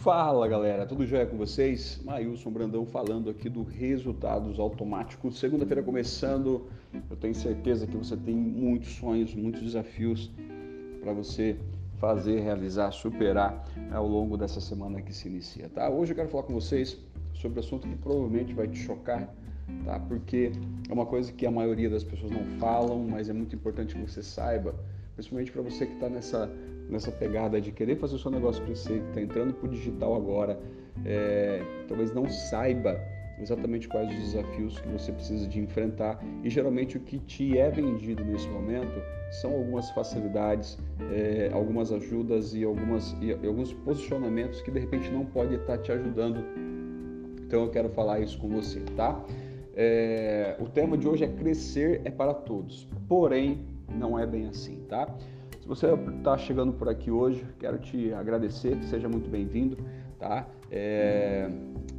Fala galera, tudo jóia com vocês? Mailson Brandão falando aqui do Resultados Automáticos. Segunda-feira começando, eu tenho certeza que você tem muitos sonhos, muitos desafios para você fazer, realizar, superar ao longo dessa semana que se inicia, tá? Hoje eu quero falar com vocês sobre um assunto que provavelmente vai te chocar, tá? Porque é uma coisa que a maioria das pessoas não falam, mas é muito importante que você saiba, principalmente para você que está nessa nessa pegada de querer fazer o seu negócio crescer, que está entrando para o digital agora, é, talvez não saiba exatamente quais os desafios que você precisa de enfrentar e geralmente o que te é vendido nesse momento são algumas facilidades, é, algumas ajudas e, algumas, e alguns posicionamentos que de repente não pode estar te ajudando. Então eu quero falar isso com você, tá? É, o tema de hoje é crescer é para todos, porém não é bem assim, tá? Se você está chegando por aqui hoje, quero te agradecer, que seja muito bem-vindo, tá? É,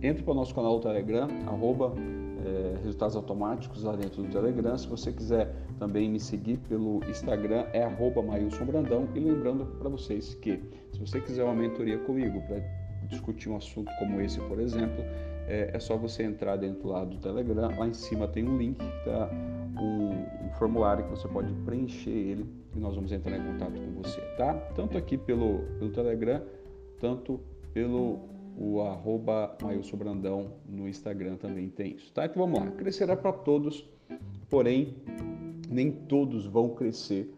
entre para o nosso canal do Telegram, arroba é, Resultados Automáticos lá dentro do Telegram. Se você quiser também me seguir pelo Instagram, é arroba Brandão. E lembrando para vocês que se você quiser uma mentoria comigo para discutir um assunto como esse, por exemplo, é, é, só você entrar dentro lá do Telegram. Lá em cima tem um link, tá? um formulário que você pode preencher ele e nós vamos entrar em contato com você, tá? Tanto aqui pelo, pelo Telegram, tanto pelo o arroba Mailson no Instagram também tem isso, tá? Então vamos lá, crescerá para todos, porém nem todos vão crescer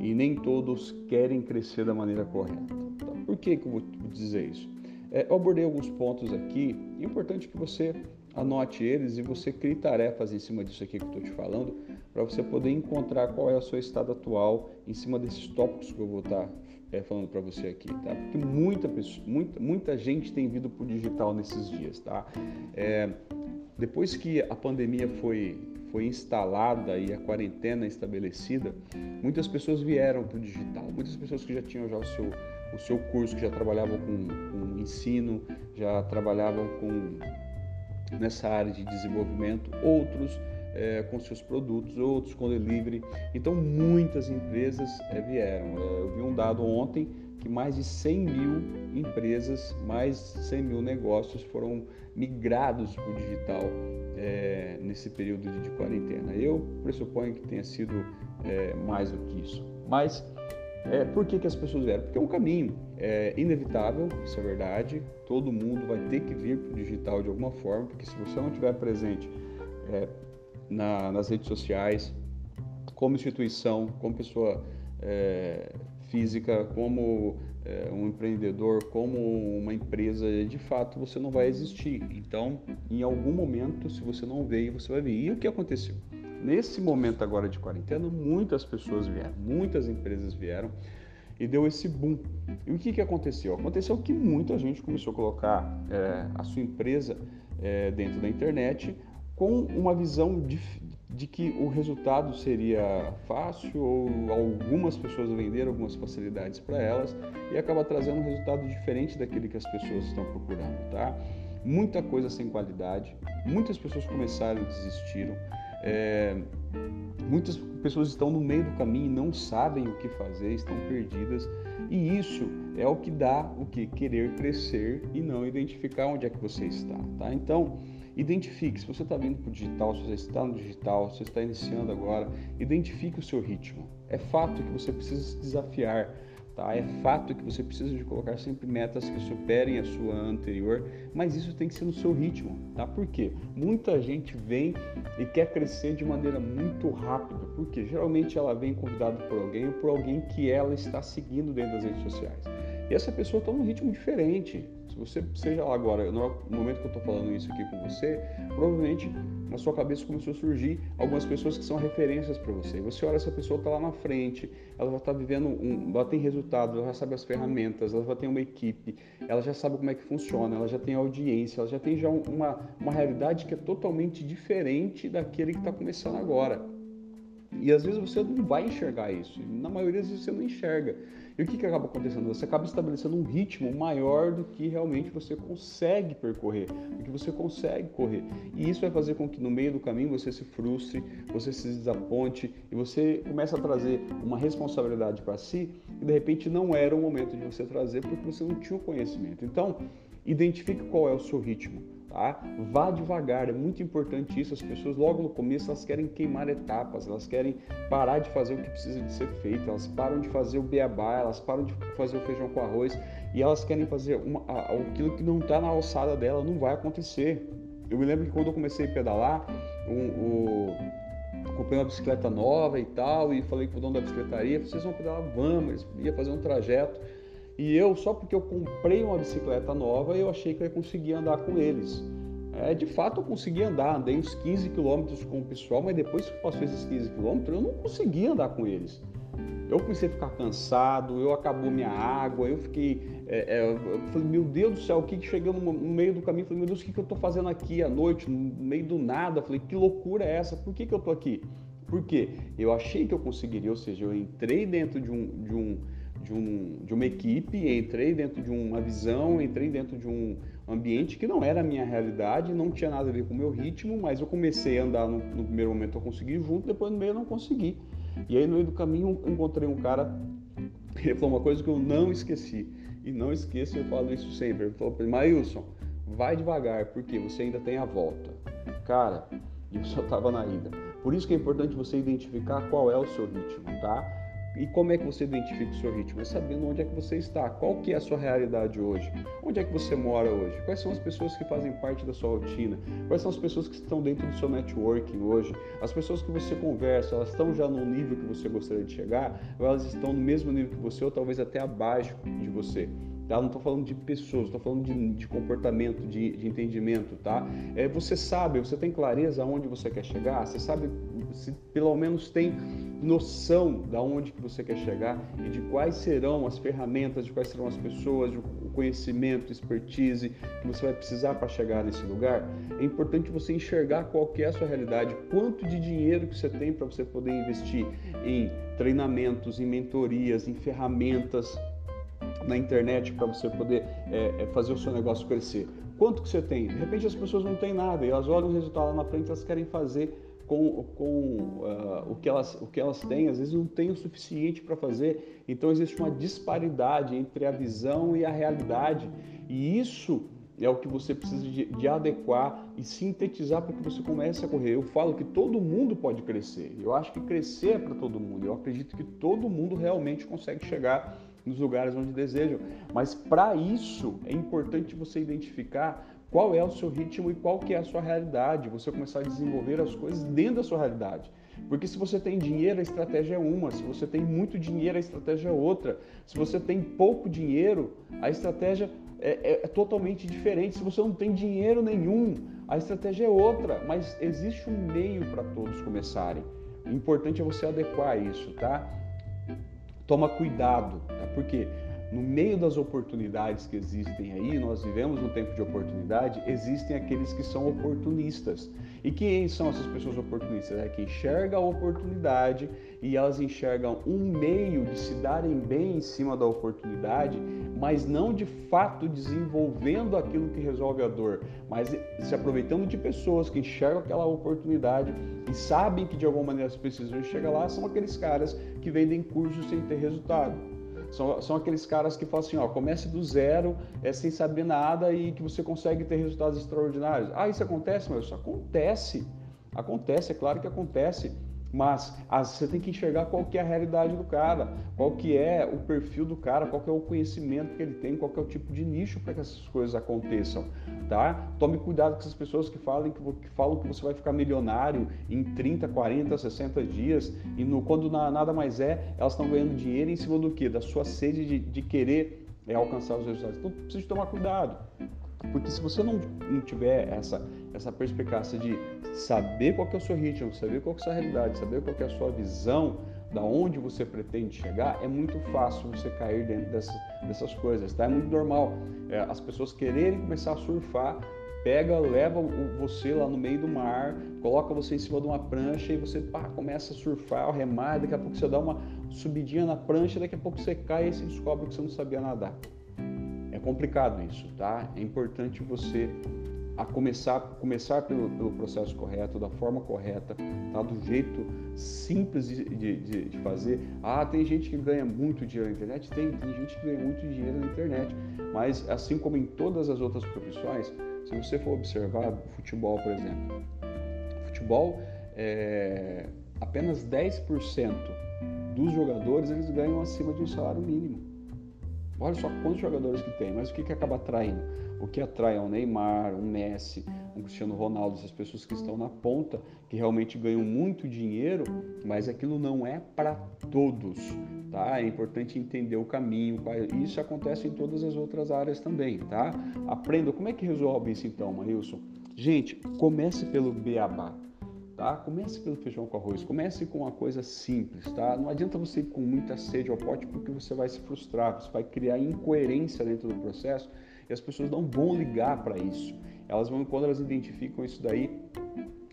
e nem todos querem crescer da maneira correta. Tá? Por que, que eu vou dizer isso? É, eu abordei alguns pontos aqui, é importante que você anote eles e você crie tarefas em cima disso aqui que eu estou te falando, para você poder encontrar qual é o seu estado atual em cima desses tópicos que eu vou estar tá, é, falando para você aqui, tá? Porque muita, pessoa, muita, muita gente tem vindo para o digital nesses dias, tá? É, depois que a pandemia foi, foi instalada e a quarentena estabelecida, muitas pessoas vieram para o digital, muitas pessoas que já tinham já o seu, o seu curso, que já trabalhavam com, com ensino, já trabalhavam com nessa área de desenvolvimento, outros é, com seus produtos, outros com delivery. Então, muitas empresas é, vieram. É, eu vi um dado ontem que mais de 100 mil empresas, mais de 100 mil negócios foram migrados para o digital é, nesse período de, de, quarentena. Eu pressuponho que tenha sido é, mais do que isso. Mas é, por que, que as pessoas vieram? Porque é um caminho é inevitável, isso é verdade. Todo mundo vai ter que vir para o digital de alguma forma, porque se você não estiver presente é, na, nas redes sociais, como instituição, como pessoa é, física, como é, um empreendedor, como uma empresa, de fato você não vai existir. Então, em algum momento, se você não veio, você vai vir. E o que aconteceu? Nesse momento agora de quarentena, muitas pessoas vieram, muitas empresas vieram e deu esse boom. E o que, que aconteceu? Aconteceu que muita gente começou a colocar é, a sua empresa é, dentro da internet com uma visão de, de, que o resultado seria fácil ou algumas pessoas venderam algumas facilidades para elas e acaba trazendo um resultado diferente daquele que as pessoas estão procurando, tá? Muita coisa sem qualidade, muitas pessoas começaram e desistiram. É, muitas pessoas estão no meio do caminho e não sabem o que fazer, estão perdidas. E isso é o que dá o que querer crescer e não identificar onde é que você está, tá? Então, identifique se você está vindo para o digital, se você está no digital, se você está iniciando agora, identifique o seu ritmo. É fato que você precisa se desafiar Tá? É fato que você precisa de colocar sempre metas que superem a sua anterior, mas isso tem que ser no seu ritmo. Tá? Por quê? Muita gente vem e quer crescer de maneira muito rápida, porque geralmente ela vem convidada por alguém ou por alguém que ela está seguindo dentro das redes sociais. E essa pessoa está num ritmo diferente. Se você seja lá agora, no momento que eu estou falando isso aqui com você, provavelmente na sua cabeça começou a surgir algumas pessoas que são referências para você. Você olha essa pessoa está lá na frente, ela está vivendo, um, ela tem resultado, ela já sabe as ferramentas, ela já tem uma equipe, ela já sabe como é que funciona, ela já tem audiência, ela já tem já uma, uma realidade que é totalmente diferente daquele que está começando agora. E às vezes você não vai enxergar isso. Na maioria das vezes você não enxerga. E o que, que acaba acontecendo? Você acaba estabelecendo um ritmo maior do que realmente você consegue percorrer, do que você consegue correr. E isso vai fazer com que no meio do caminho você se frustre, você se desaponte e você começa a trazer uma responsabilidade para si que de repente não era o momento de você trazer porque você não tinha o conhecimento. Então, identifique qual é o seu ritmo Tá? Vá devagar, é muito importante isso. As pessoas logo no começo elas querem queimar etapas, elas querem parar de fazer o que precisa de ser feito, elas param de fazer o beabá, elas param de fazer o feijão com arroz e elas querem fazer uma, aquilo que não está na alçada dela, não vai acontecer. Eu me lembro que quando eu comecei a pedalar, um, comprei uma bicicleta nova e tal, e falei com o dono da bicicletaria, vocês vão pedalar? Vamos, ia fazer um trajeto. E eu, só porque eu comprei uma bicicleta nova, eu achei que eu ia conseguir andar com eles. É, de fato, eu consegui andar, andei uns 15 quilômetros com o pessoal, mas depois que passou esses 15 quilômetros, eu não consegui andar com eles. Eu comecei a ficar cansado, eu acabou minha água, eu fiquei. É, é, eu falei, meu Deus do céu, o que, que chegou no, meio do caminho? Eu falei, meu Deus, o que, que eu estou fazendo aqui à noite, no meio do nada? Eu falei, que loucura é essa? Por que, que eu estou aqui? Por quê? Eu achei que eu conseguiria, ou seja, eu entrei dentro de um, de um de, um, de uma equipe, entrei dentro de uma visão, entrei dentro de um ambiente que não era a minha realidade, não tinha nada a ver com o meu ritmo, mas eu comecei a andar no, no primeiro momento eu consegui junto, depois no meio eu não consegui. E aí no meio do caminho encontrei um cara, ele falou uma coisa que eu não esqueci, e não esqueço, eu falo isso sempre. Ele falou para mim, Mailson, vai devagar, porque você ainda tem a volta. Cara, eu só estava na ida. Por isso que é importante você identificar qual é o seu ritmo, tá? E como é que você identifica o seu ritmo? É sabendo onde é que você está, qual que é a sua realidade hoje, onde é que você mora hoje, quais são as pessoas que fazem parte da sua rotina, quais são as pessoas que estão dentro do seu networking hoje, as pessoas que você conversa, elas estão já no nível que você gostaria de chegar, ou elas estão no mesmo nível que você, ou talvez até abaixo de você. Tá? Não estou falando de pessoas, estou falando de, de comportamento, de, de, entendimento, tá? É, você sabe, você tem clareza aonde você quer chegar, você sabe, se pelo menos tem noção da onde que você quer chegar e de quais serão as ferramentas, de quais serão as pessoas, o conhecimento, expertise que você vai precisar para chegar nesse lugar. É importante você enxergar qual é a sua realidade, quanto de dinheiro que você tem para você poder investir em treinamentos, em mentorias, em ferramentas na internet para você poder é, é, fazer o seu negócio crescer. Quanto que você tem? De repente as pessoas não têm nada e elas olham o resultado lá na frente, elas querem fazer com, com uh, o, que elas, o que elas têm, às vezes não tem o suficiente para fazer. Então existe uma disparidade entre a visão e a realidade. E isso é o que você precisa de, de, adequar e sintetizar para que você comece a correr. Eu falo que todo mundo pode crescer. Eu acho que crescer é para todo mundo. Eu acredito que todo mundo realmente consegue chegar nos lugares onde desejam. Mas para isso é importante você identificar qual é o seu ritmo e qual que é a sua realidade. Você começar a desenvolver as coisas dentro da sua realidade. Porque se você tem dinheiro, a estratégia é uma. Se você tem muito dinheiro, a estratégia é outra. Se você tem pouco dinheiro, a estratégia é, é, é totalmente diferente. Se você não tem dinheiro nenhum, a estratégia é outra. Mas existe um meio para todos começarem. O importante é você adequar isso, tá? Toma cuidado, tá? porque no meio das oportunidades que existem aí, nós vivemos um tempo de oportunidade, existem aqueles que são oportunistas. E quem são essas pessoas oportunistas? É que enxerga a oportunidade e elas enxergam um meio de se darem bem em cima da oportunidade, mas não de fato desenvolvendo aquilo que resolve a dor, mas se aproveitando de pessoas que enxergam aquela oportunidade e sabem que de alguma maneira elas precisam chegar lá, são aqueles caras que vendem cursos sem ter resultado. São, são aqueles caras que falam assim, ó, comece do zero, é, sem saber nada e que você consegue ter resultados extraordinários. Ah, isso acontece? Mas isso acontece. Acontece, é claro que acontece mas você tem que enxergar qual que é a realidade do cara, qual que é o perfil do cara, qual que é o conhecimento que ele tem, qual que é o tipo de nicho para que essas coisas aconteçam, tá? Tome cuidado com essas pessoas que falam que, que falam que você vai ficar milionário em 30, 40, 60 dias e no, quando nada mais é, elas estão ganhando dinheiro em cima do que? Da sua sede de, de querer é, alcançar os resultados. Então precisa tomar cuidado. Porque se você não, não tiver essa, essa perspicácia de saber qual é o seu ritmo, saber qual é a sua realidade, saber qual é a sua visão, da onde você pretende chegar, é muito fácil você cair dentro dessas, dessas coisas, tá? É muito normal é, as pessoas quererem começar a surfar pega, leva você lá no meio do mar, coloca você em cima de uma prancha e você pá, começa a surfar, remar, daqui a pouco você dá uma subidinha na prancha, daqui a pouco você cai e você descobre que você não sabia nadar. É complicado isso, tá? É importante você a começar, começar pelo, pelo processo correto, da forma correta, tá? do jeito simples de, de, de, fazer. Ah, tem gente que ganha muito dinheiro na internet? Tem, tem gente que ganha muito dinheiro na internet. Mas assim como em todas as outras profissões, se você for observar futebol, por exemplo, futebol, é, apenas 10% dos jogadores eles ganham acima de um salário mínimo. Olha só quantos jogadores que tem, mas o que, que acaba atraindo? O que atrai é um Neymar, um Messi, um Cristiano Ronaldo, essas pessoas que estão na ponta, que realmente ganham muito dinheiro, mas aquilo não é para todos, tá? É importante entender o caminho, isso acontece em todas as outras áreas também, tá? Aprenda como é que resolve isso então, Marilson. Gente, comece pelo beabá tá? Comece pelo feijão com arroz, comece com uma coisa simples, tá? Não adianta você ir com muita sede ao pote porque você vai se frustrar, você vai criar incoerência dentro do processo e as pessoas não vão ligar para isso. Elas vão, quando elas identificam isso daí,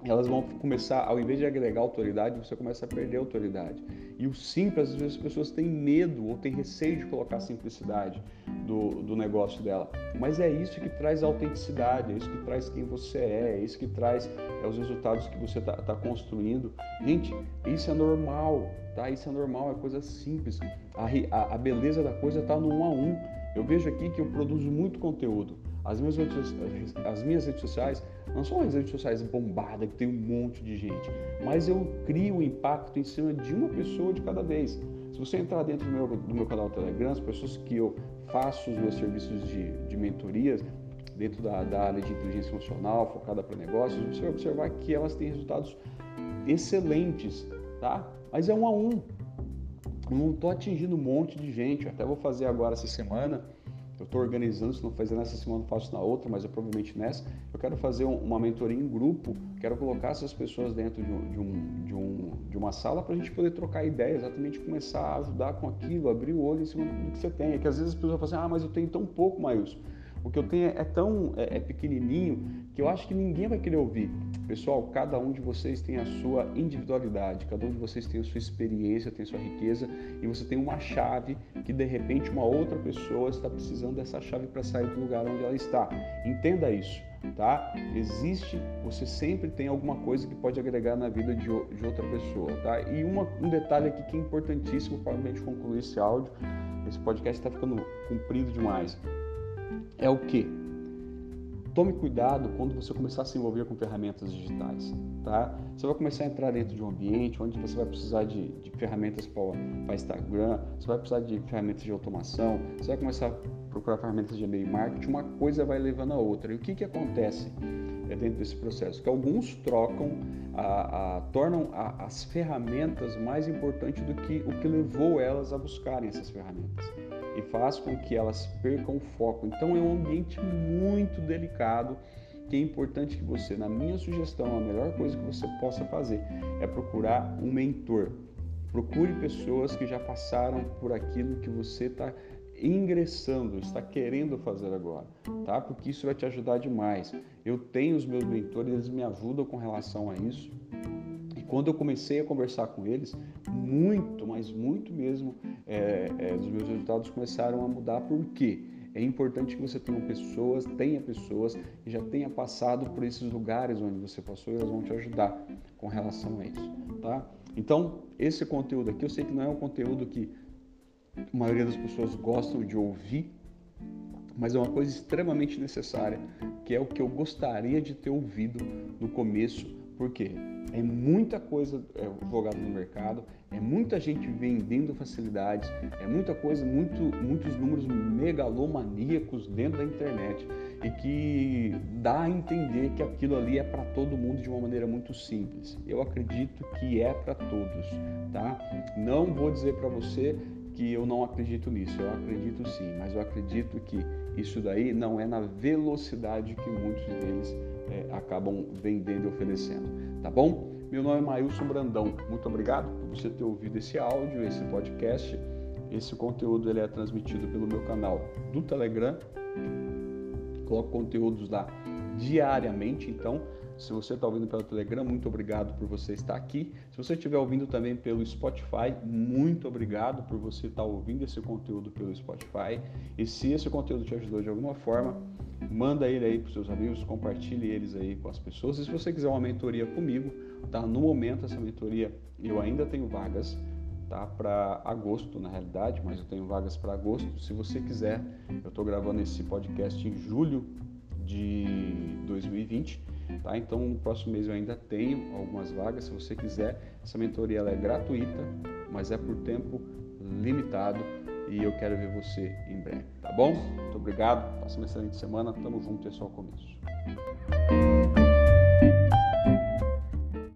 elas vão começar, ao invés de agregar autoridade, você começa a perder autoridade. E o simples, às vezes as pessoas têm medo ou têm receio de colocar a simplicidade do, do negócio dela. Mas é isso que traz autenticidade, é isso que traz quem você é, é isso que traz é, os resultados que você está tá construindo. Gente, isso é normal, tá? Isso é normal, é coisa simples. A, a, a beleza da coisa está no um a um. Eu vejo aqui que eu produzo muito conteúdo. As minhas, redes, as minhas redes sociais não são as redes sociais bombadas que tem um monte de gente, mas eu crio um impacto em cima de uma pessoa de cada vez. Se você entrar dentro do meu, do meu canal Telegram, as pessoas que eu faço os meus serviços de, de mentorias, dentro da, da área de inteligência emocional, focada para negócios, você vai observar que elas têm resultados excelentes, tá? Mas é um a um. Eu não estou atingindo um monte de gente. Eu até vou fazer agora essa semana eu estou organizando, se não fazer nessa semana, faço na outra, mas é provavelmente nessa. Eu quero fazer uma mentoria em grupo, quero colocar essas pessoas dentro de, um, de, um, de, um, de uma sala para a gente poder trocar ideia, exatamente começar a ajudar com aquilo, abrir o olho em cima do que você tem. É que às vezes as pessoas falam assim, ah, mas eu tenho tão pouco, Maílson. O que eu tenho é tão é, é, pequenininho que eu acho que ninguém vai querer ouvir. Pessoal, cada um de vocês tem a sua individualidade, cada um de vocês tem a sua experiência, tem a sua riqueza e você tem uma chave que de repente uma outra pessoa está precisando dessa chave para sair do lugar onde ela está. Entenda isso, tá? Existe, você sempre tem alguma coisa que pode agregar na vida de, de outra pessoa, tá? E uma, um detalhe aqui que é importantíssimo para a gente concluir esse áudio, esse podcast está ficando comprido demais é o que? Tome cuidado quando você começar a se envolver com ferramentas digitais, tá? Você vai começar a entrar dentro de um ambiente onde você vai precisar de, de ferramentas para Instagram, você vai precisar de ferramentas de automação, você vai começar a procurar ferramentas de e-mail marketing, uma coisa vai levando a outra. E o que, que acontece é dentro desse processo? Que alguns trocam, a, a, tornam a, as ferramentas mais importantes do que o que levou elas a buscarem essas ferramentas e faz com que elas percam o foco. Então é um ambiente muito delicado que é importante que você, na minha sugestão, a melhor coisa que você possa fazer é procurar um mentor. Procure pessoas que já passaram por aquilo que você está ingressando, está querendo fazer agora, tá? Porque isso vai te ajudar demais. Eu tenho os meus mentores, eles me ajudam com relação a isso. E quando eu comecei a conversar com eles, muito, mas muito mesmo, é, é, os meus resultados começaram a mudar. Por quê? É importante que você tenha pessoas, tenha pessoas que já tenha passado por esses lugares onde você passou e elas vão te ajudar com relação a isso, tá? Então, esse conteúdo aqui, eu sei que não é um conteúdo que a maioria das pessoas gostam de ouvir, mas é uma coisa extremamente necessária, que é o que eu gostaria de ter ouvido no começo, porque é muita coisa é, jogada no mercado, é muita gente vendendo facilidades, é muita coisa, muito, muitos números megalomaníacos dentro da internet e que dá a entender que aquilo ali é para todo mundo de uma maneira muito simples. Eu acredito que é para todos, tá? Não vou dizer para você que eu não acredito nisso, eu acredito sim, mas eu acredito que isso daí não é na velocidade que muitos deles é, acabam vendendo e oferecendo, tá bom? Meu nome é Mailson Brandão. Muito obrigado por você ter ouvido esse áudio, esse podcast. Esse conteúdo ele é transmitido pelo meu canal do Telegram. Coloco conteúdos lá diariamente. Então, se você está ouvindo pelo Telegram, muito obrigado por você estar aqui. Se você estiver ouvindo também pelo Spotify, muito obrigado por você estar ouvindo esse conteúdo pelo Spotify. E se esse conteúdo te ajudou de alguma forma, manda ele aí para os seus amigos, compartilhe eles aí com as pessoas. E se você quiser uma mentoria comigo, tá? No momento essa mentoria eu ainda tenho vagas, tá? Para agosto na realidade, mas eu tenho vagas para agosto. Se você quiser, eu estou gravando esse podcast em julho de 2020 Tá? Então, no próximo mês eu ainda tenho algumas vagas. Se você quiser, essa mentoria ela é gratuita, mas é por tempo limitado e eu quero ver você em breve, tá bom? Muito obrigado, faça uma excelente semana, tamo junto, é só o começo.